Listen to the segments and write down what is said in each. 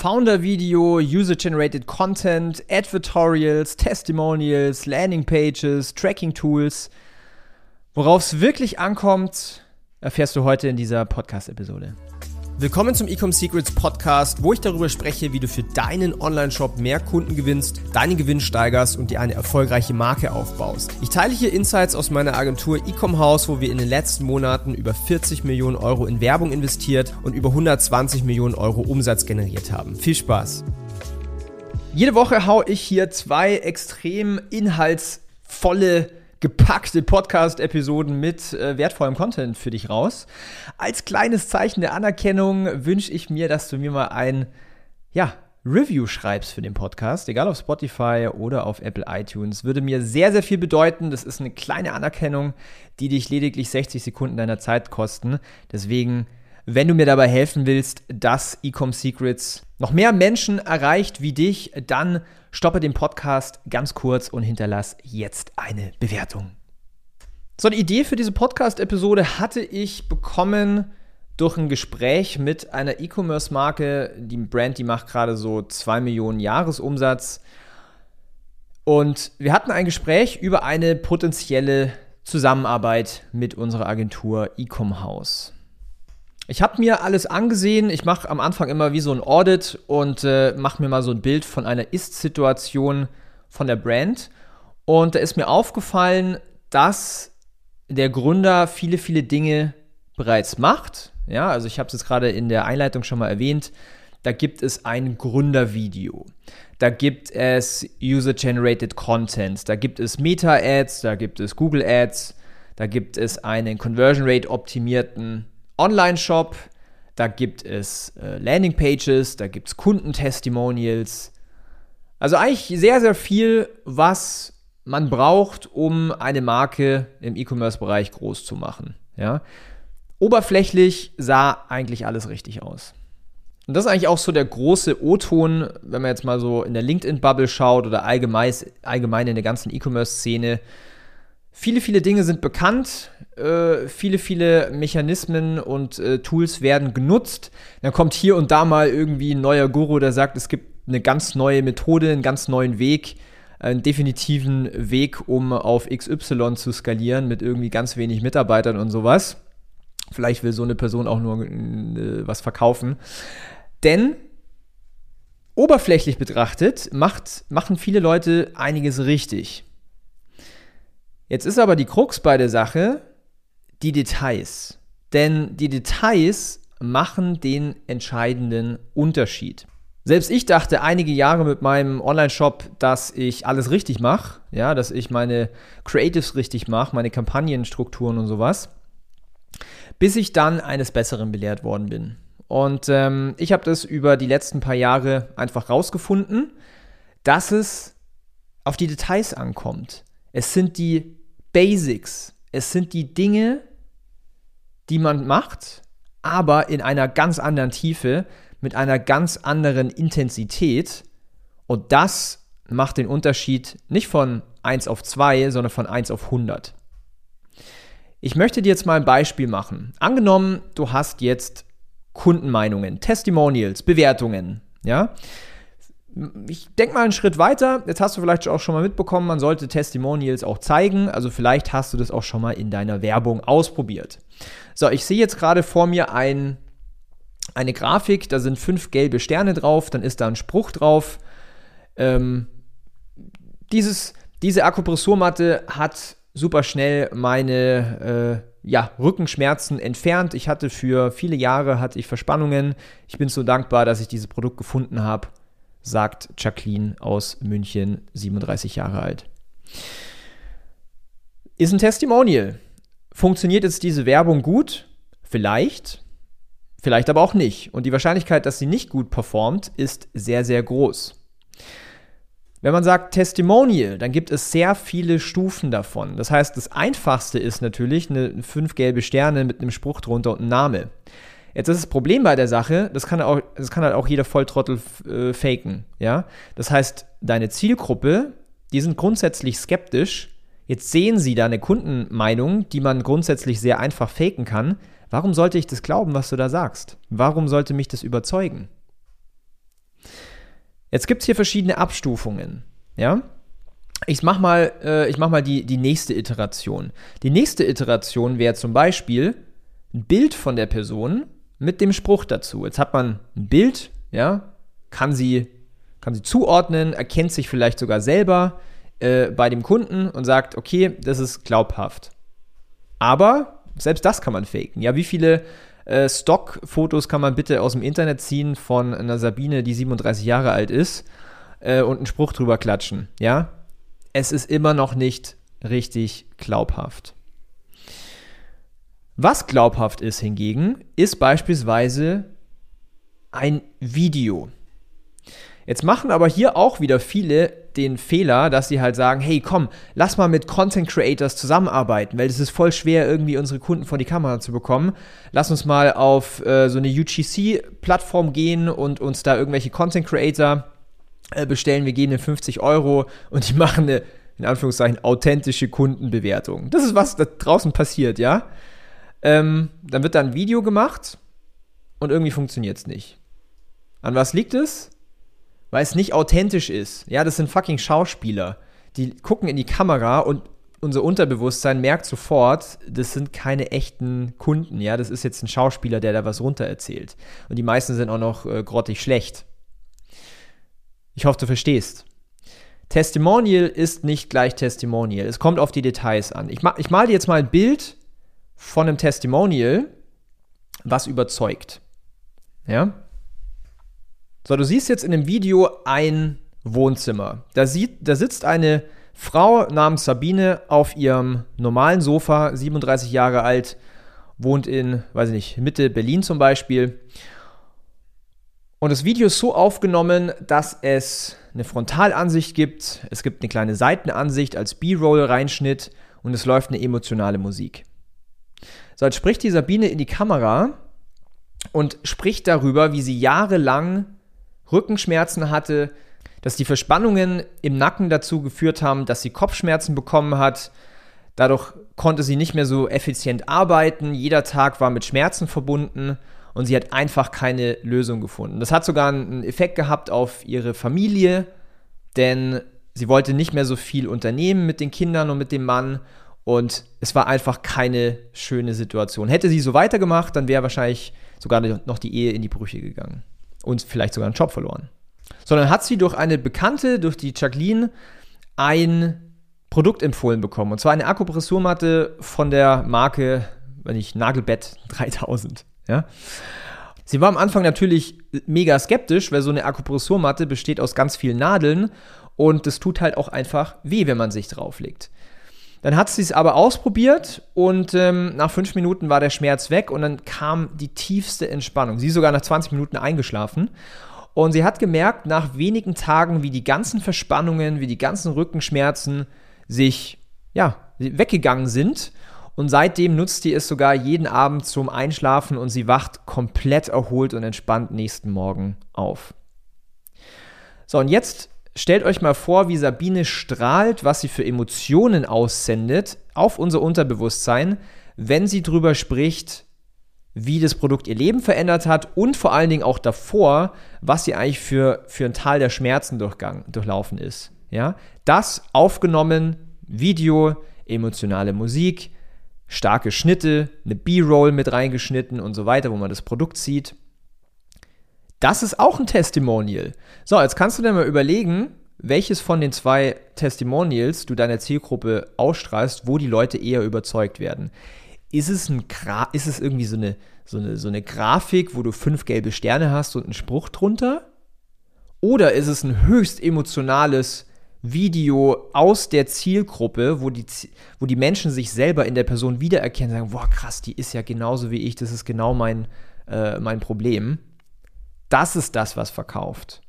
Founder-Video, User-Generated Content, Advertorials, Testimonials, Landing-Pages, Tracking-Tools. Worauf es wirklich ankommt, erfährst du heute in dieser Podcast-Episode. Willkommen zum Ecom Secrets Podcast, wo ich darüber spreche, wie du für deinen Online-Shop mehr Kunden gewinnst, deinen Gewinn steigerst und dir eine erfolgreiche Marke aufbaust. Ich teile hier Insights aus meiner Agentur Ecom House, wo wir in den letzten Monaten über 40 Millionen Euro in Werbung investiert und über 120 Millionen Euro Umsatz generiert haben. Viel Spaß! Jede Woche haue ich hier zwei extrem inhaltsvolle gepackte Podcast-Episoden mit äh, wertvollem Content für dich raus. Als kleines Zeichen der Anerkennung wünsche ich mir, dass du mir mal ein, ja, Review schreibst für den Podcast, egal auf Spotify oder auf Apple iTunes. Würde mir sehr, sehr viel bedeuten. Das ist eine kleine Anerkennung, die dich lediglich 60 Sekunden deiner Zeit kosten. Deswegen, wenn du mir dabei helfen willst, dass Ecom Secrets noch mehr Menschen erreicht wie dich, dann stoppe den Podcast ganz kurz und hinterlass jetzt eine Bewertung. So eine Idee für diese Podcast-Episode hatte ich bekommen durch ein Gespräch mit einer E-Commerce-Marke. Die Brand, die macht gerade so 2 Millionen Jahresumsatz. Und wir hatten ein Gespräch über eine potenzielle Zusammenarbeit mit unserer Agentur Ecom House. Ich habe mir alles angesehen. Ich mache am Anfang immer wie so ein Audit und äh, mache mir mal so ein Bild von einer Ist-Situation von der Brand. Und da ist mir aufgefallen, dass der Gründer viele, viele Dinge bereits macht. Ja, also ich habe es jetzt gerade in der Einleitung schon mal erwähnt. Da gibt es ein Gründervideo. Da gibt es User-Generated Content. Da gibt es Meta-Ads. Da gibt es Google Ads. Da gibt es einen Conversion Rate optimierten Online-Shop, da gibt es äh, Landing-Pages, da gibt es Kundentestimonials. Also eigentlich sehr, sehr viel, was man braucht, um eine Marke im E-Commerce-Bereich groß zu machen. Ja? Oberflächlich sah eigentlich alles richtig aus. Und das ist eigentlich auch so der große O-Ton, wenn man jetzt mal so in der LinkedIn-Bubble schaut oder allgemein, allgemein in der ganzen E-Commerce-Szene. Viele, viele Dinge sind bekannt, äh, viele, viele Mechanismen und äh, Tools werden genutzt. Dann kommt hier und da mal irgendwie ein neuer Guru, der sagt, es gibt eine ganz neue Methode, einen ganz neuen Weg, einen definitiven Weg, um auf XY zu skalieren mit irgendwie ganz wenig Mitarbeitern und sowas. Vielleicht will so eine Person auch nur äh, was verkaufen. Denn oberflächlich betrachtet macht, machen viele Leute einiges richtig. Jetzt ist aber die Krux bei der Sache die Details. Denn die Details machen den entscheidenden Unterschied. Selbst ich dachte einige Jahre mit meinem Online-Shop, dass ich alles richtig mache, ja, dass ich meine Creatives richtig mache, meine Kampagnenstrukturen und sowas, bis ich dann eines Besseren belehrt worden bin. Und ähm, ich habe das über die letzten paar Jahre einfach rausgefunden, dass es auf die Details ankommt. Es sind die Basics. Es sind die Dinge, die man macht, aber in einer ganz anderen Tiefe, mit einer ganz anderen Intensität. Und das macht den Unterschied nicht von 1 auf 2, sondern von 1 auf 100. Ich möchte dir jetzt mal ein Beispiel machen. Angenommen, du hast jetzt Kundenmeinungen, Testimonials, Bewertungen, ja? Ich denke mal einen Schritt weiter. Jetzt hast du vielleicht auch schon mal mitbekommen, man sollte Testimonials auch zeigen. Also vielleicht hast du das auch schon mal in deiner Werbung ausprobiert. So, ich sehe jetzt gerade vor mir ein, eine Grafik, da sind fünf gelbe Sterne drauf, dann ist da ein Spruch drauf. Ähm, dieses, diese Akupressurmatte hat super schnell meine äh, ja, Rückenschmerzen entfernt. Ich hatte für viele Jahre hatte ich Verspannungen. Ich bin so dankbar, dass ich dieses Produkt gefunden habe sagt Jacqueline aus München, 37 Jahre alt. Ist ein Testimonial. Funktioniert jetzt diese Werbung gut? Vielleicht, vielleicht aber auch nicht. Und die Wahrscheinlichkeit, dass sie nicht gut performt, ist sehr, sehr groß. Wenn man sagt Testimonial, dann gibt es sehr viele Stufen davon. Das heißt, das einfachste ist natürlich eine fünf gelbe Sterne mit einem Spruch drunter und einem Name. Jetzt ist das Problem bei der Sache, das kann, auch, das kann halt auch jeder Volltrottel äh, faken. Ja? Das heißt, deine Zielgruppe, die sind grundsätzlich skeptisch. Jetzt sehen sie da eine Kundenmeinung, die man grundsätzlich sehr einfach faken kann. Warum sollte ich das glauben, was du da sagst? Warum sollte mich das überzeugen? Jetzt gibt es hier verschiedene Abstufungen. Ja? Ich mache mal, äh, ich mach mal die, die nächste Iteration. Die nächste Iteration wäre zum Beispiel ein Bild von der Person mit dem Spruch dazu. Jetzt hat man ein Bild, ja, kann sie, kann sie zuordnen, erkennt sich vielleicht sogar selber äh, bei dem Kunden und sagt, okay, das ist glaubhaft. Aber selbst das kann man faken. Ja, wie viele äh, Stockfotos kann man bitte aus dem Internet ziehen von einer Sabine, die 37 Jahre alt ist äh, und einen Spruch drüber klatschen? Ja, es ist immer noch nicht richtig glaubhaft. Was glaubhaft ist hingegen, ist beispielsweise ein Video. Jetzt machen aber hier auch wieder viele den Fehler, dass sie halt sagen, hey komm, lass mal mit Content Creators zusammenarbeiten, weil es ist voll schwer, irgendwie unsere Kunden vor die Kamera zu bekommen. Lass uns mal auf äh, so eine UGC-Plattform gehen und uns da irgendwelche Content Creator äh, bestellen. Wir geben den 50 Euro und die machen eine, in Anführungszeichen, authentische Kundenbewertung. Das ist, was da draußen passiert, ja. Ähm, dann wird da ein Video gemacht und irgendwie funktioniert es nicht. An was liegt es? weil es nicht authentisch ist. Ja, das sind fucking Schauspieler. Die gucken in die Kamera und unser Unterbewusstsein merkt sofort, das sind keine echten Kunden. Ja, das ist jetzt ein Schauspieler, der da was runtererzählt. Und die meisten sind auch noch äh, grottig schlecht. Ich hoffe, du verstehst. Testimonial ist nicht gleich Testimonial. Es kommt auf die Details an. Ich, ma ich mal dir jetzt mal ein Bild von einem Testimonial, was überzeugt. Ja? So, du siehst jetzt in dem Video ein Wohnzimmer. Da, sieht, da sitzt eine Frau namens Sabine auf ihrem normalen Sofa, 37 Jahre alt, wohnt in, weiß ich nicht, Mitte Berlin zum Beispiel. Und das Video ist so aufgenommen, dass es eine Frontalansicht gibt, es gibt eine kleine Seitenansicht als B-Roll-Reinschnitt und es läuft eine emotionale Musik. So, jetzt spricht die Sabine in die Kamera und spricht darüber, wie sie jahrelang Rückenschmerzen hatte, dass die Verspannungen im Nacken dazu geführt haben, dass sie Kopfschmerzen bekommen hat. Dadurch konnte sie nicht mehr so effizient arbeiten. Jeder Tag war mit Schmerzen verbunden und sie hat einfach keine Lösung gefunden. Das hat sogar einen Effekt gehabt auf ihre Familie, denn sie wollte nicht mehr so viel unternehmen mit den Kindern und mit dem Mann und es war einfach keine schöne Situation. Hätte sie so weitergemacht, dann wäre wahrscheinlich sogar noch die Ehe in die Brüche gegangen und vielleicht sogar einen Job verloren. Sondern hat sie durch eine Bekannte, durch die Jacqueline, ein Produkt empfohlen bekommen. Und zwar eine Akupressurmatte von der Marke, wenn ich Nagelbett 3000. Ja? Sie war am Anfang natürlich mega skeptisch, weil so eine Akupressurmatte besteht aus ganz vielen Nadeln und es tut halt auch einfach weh, wenn man sich drauflegt. Dann hat sie es aber ausprobiert und ähm, nach fünf Minuten war der Schmerz weg und dann kam die tiefste Entspannung. Sie ist sogar nach 20 Minuten eingeschlafen. Und sie hat gemerkt, nach wenigen Tagen, wie die ganzen Verspannungen, wie die ganzen Rückenschmerzen sich, ja, weggegangen sind. Und seitdem nutzt sie es sogar jeden Abend zum Einschlafen und sie wacht komplett erholt und entspannt nächsten Morgen auf. So, und jetzt Stellt euch mal vor, wie Sabine strahlt, was sie für Emotionen aussendet auf unser Unterbewusstsein, wenn sie drüber spricht, wie das Produkt ihr Leben verändert hat und vor allen Dingen auch davor, was sie eigentlich für, für ein Tal der Schmerzen durchgang, durchlaufen ist. Ja? Das aufgenommen, Video, emotionale Musik, starke Schnitte, eine B-Roll mit reingeschnitten und so weiter, wo man das Produkt sieht. Das ist auch ein Testimonial. So, jetzt kannst du dir mal überlegen, welches von den zwei Testimonials du deiner Zielgruppe ausstrahlst, wo die Leute eher überzeugt werden. Ist es, ein Gra ist es irgendwie so eine, so, eine, so eine Grafik, wo du fünf gelbe Sterne hast und einen Spruch drunter? Oder ist es ein höchst emotionales Video aus der Zielgruppe, wo die, wo die Menschen sich selber in der Person wiedererkennen, sagen, boah krass, die ist ja genauso wie ich, das ist genau mein, äh, mein Problem. Das ist das, was verkauft.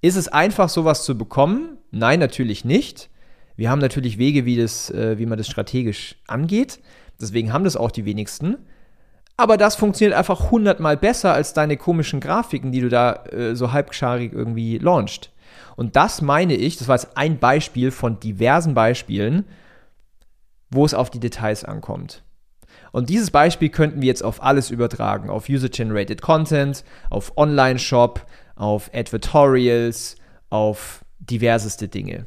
Ist es einfach, sowas zu bekommen? Nein, natürlich nicht. Wir haben natürlich Wege, wie, das, äh, wie man das strategisch angeht. Deswegen haben das auch die wenigsten. Aber das funktioniert einfach hundertmal besser als deine komischen Grafiken, die du da äh, so halbscharig irgendwie launcht. Und das meine ich, das war jetzt ein Beispiel von diversen Beispielen, wo es auf die Details ankommt. Und dieses Beispiel könnten wir jetzt auf alles übertragen, auf User-Generated Content, auf Online-Shop, auf Advertorials, auf diverseste Dinge.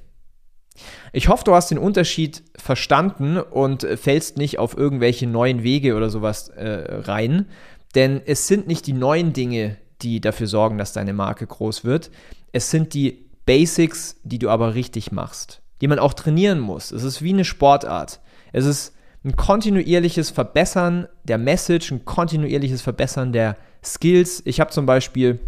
Ich hoffe, du hast den Unterschied verstanden und fällst nicht auf irgendwelche neuen Wege oder sowas äh, rein, denn es sind nicht die neuen Dinge, die dafür sorgen, dass deine Marke groß wird. Es sind die Basics, die du aber richtig machst, die man auch trainieren muss. Es ist wie eine Sportart. Es ist ein kontinuierliches Verbessern der Message, ein kontinuierliches Verbessern der Skills. Ich habe zum Beispiel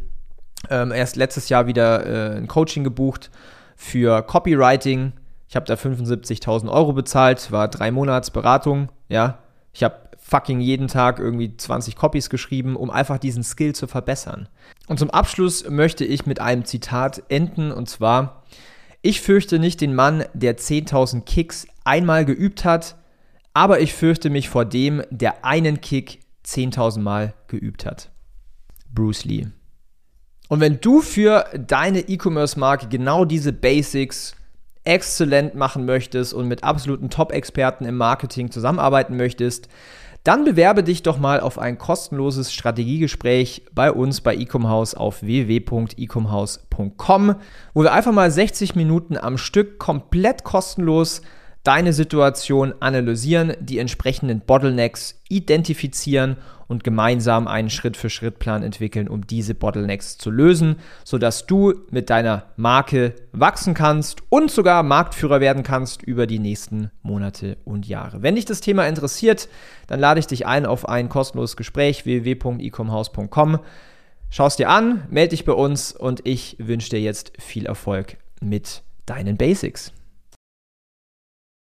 ähm, erst letztes Jahr wieder äh, ein Coaching gebucht für Copywriting. Ich habe da 75.000 Euro bezahlt, war drei Monats Beratung. Ja, ich habe fucking jeden Tag irgendwie 20 Copies geschrieben, um einfach diesen Skill zu verbessern. Und zum Abschluss möchte ich mit einem Zitat enden und zwar: Ich fürchte nicht den Mann, der 10.000 Kicks einmal geübt hat, aber ich fürchte mich vor dem, der einen Kick 10.000 Mal geübt hat. Bruce Lee. Und wenn du für deine E-Commerce-Marke genau diese Basics exzellent machen möchtest und mit absoluten Top-Experten im Marketing zusammenarbeiten möchtest, dann bewerbe dich doch mal auf ein kostenloses Strategiegespräch bei uns bei Ecomhouse auf www.ecomhouse.com, wo wir einfach mal 60 Minuten am Stück komplett kostenlos deine Situation analysieren, die entsprechenden Bottlenecks identifizieren und gemeinsam einen Schritt-für-Schritt-Plan entwickeln, um diese Bottlenecks zu lösen, sodass du mit deiner Marke wachsen kannst und sogar Marktführer werden kannst über die nächsten Monate und Jahre. Wenn dich das Thema interessiert, dann lade ich dich ein auf ein kostenloses Gespräch www.ecomhouse.com. Schau es dir an, melde dich bei uns und ich wünsche dir jetzt viel Erfolg mit deinen Basics.